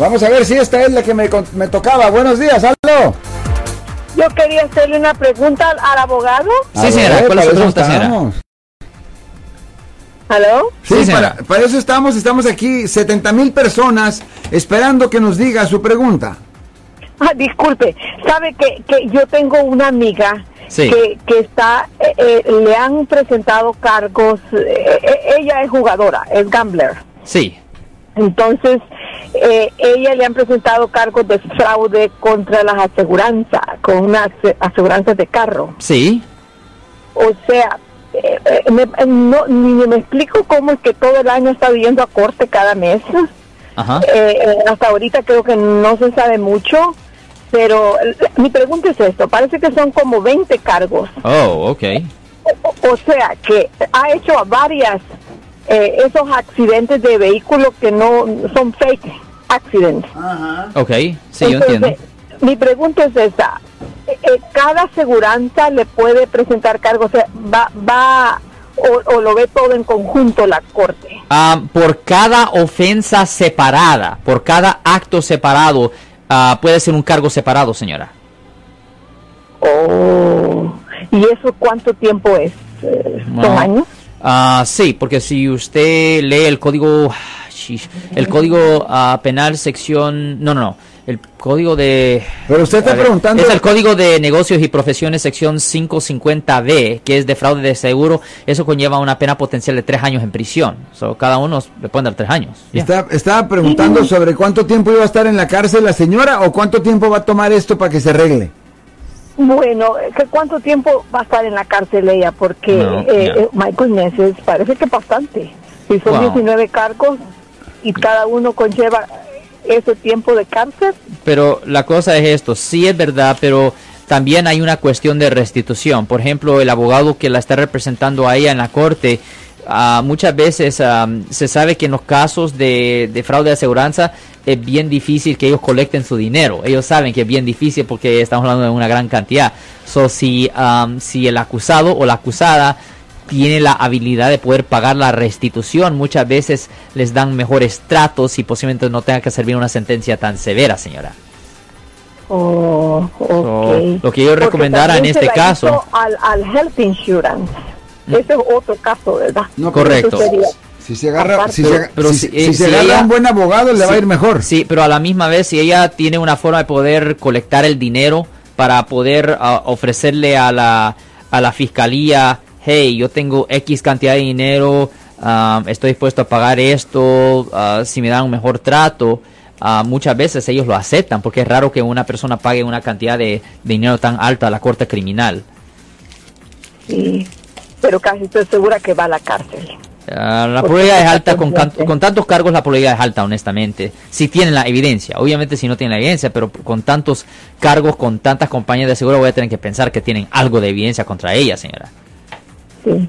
Vamos a ver si esta es la que me, me tocaba. Buenos días, aló. Yo quería hacerle una pregunta al, al abogado. Sí, señora. ¿Cuál es su pregunta, señora? estamos. ¿Aló? Sí, Sí, señora. para, para eso estamos. Estamos aquí, 70 mil personas, esperando que nos diga su pregunta. Ah, disculpe, sabe que, que yo tengo una amiga Sí. que, que está, eh, eh, le han presentado cargos, eh, eh, ella es jugadora, es gambler. Sí. Entonces, eh, ella le han presentado cargos de fraude contra las aseguranzas, con unas aseguranzas de carro. Sí. O sea, eh, eh, me, eh, no, ni me explico cómo es que todo el año está yendo a corte cada mes. Ajá. Hasta ahorita creo que no se sabe mucho, pero mi pregunta es esto, parece que son como 20 cargos, Oh, ok. o, o sea que ha hecho a varias eh, esos accidentes de vehículos que no son fake accidents. Ok. Sí, yo entiendo. Mi pregunta es esta, eh, eh, ¿cada aseguranza le puede presentar cargos? O sea, ¿va, va o, o lo ve todo en conjunto la corte? Ah, por cada ofensa separada, por cada acto separado, ah, puede ser un cargo separado, señora. Oh, ¿y eso cuánto tiempo es? Eh, ¿Son No. años? Ah, sí, porque si usted lee el código, el código ah, penal sección, no, no, no, el código de... Pero usted está ver, preguntando- Es el código de negocios y profesiones sección 550B, que es de fraude de seguro. Eso conlleva una pena potencial de tres años en prisión. So, cada uno le pueden dar tres años. Está, estaba preguntando sobre cuánto tiempo iba a estar en la cárcel la señora o cuánto tiempo va a tomar esto para que se arregle. Bueno, eh, ¿qué ¿cuánto tiempo va a estar en la cárcel ella? Porque, No, eh, ya. eh, my goodness, es- parece que bastante. Si son Wow. 19 cargos y cada uno conlleva ese tiempo de cárcel, Pero la cosa es esto, sí es verdad, pero también hay una cuestión de restitución. Por ejemplo, el abogado que la está representando a ella en la corte, ah, muchas veces ah, se sabe que en los casos de, de fraude de aseguranza es bien difícil que ellos colecten su dinero. Ellos saben que es bien difícil porque estamos hablando de una gran cantidad. So, si, ah, si el acusado o la acusada tiene la habilidad de poder pagar la restitución, muchas veces les dan mejores tratos y posiblemente no tenga que servir una sentencia tan severa, señora. Oh. So, lo que yo recomendara en este la caso- hizo Al, al health insurance. Ese es otro caso, ¿verdad? No, Correcto. Si se agarra, Aparte- si se, aga- Pero si- si- si se si agarra ella- un buen abogado, le va a ir mejor. Sí, pero a la misma vez, si ella tiene una forma de poder colectar el dinero para poder ah, ofrecerle a la, a la fiscalía, hey, yo tengo X cantidad de dinero, ah, estoy dispuesto a pagar esto, ah, si me dan un mejor trato, muchas veces ellos lo aceptan, porque es raro que una persona pague una cantidad de, de dinero tan alta a la corte criminal. Sí, pero casi estoy segura que va a la cárcel. Ah, la probabilidad es alta, con, tantos cargos la probabilidad es alta, honestamente. Si tienen la evidencia, obviamente si no tienen la evidencia, pero con tantos cargos, con tantas compañías de seguro, voy a tener que pensar que tienen algo de evidencia contra ella, señora. Sí.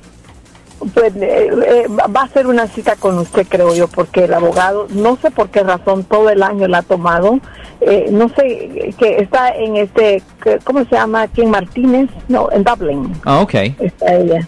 Pues eh, eh, va a ser una cita con usted, creo yo, porque el abogado, no sé por qué razón, todo el año la ha tomado. Eh, no sé, eh, que está en este, ¿cómo se llama? Aquí en Martínez, no, en Dublin. Ah, ok. Está ella.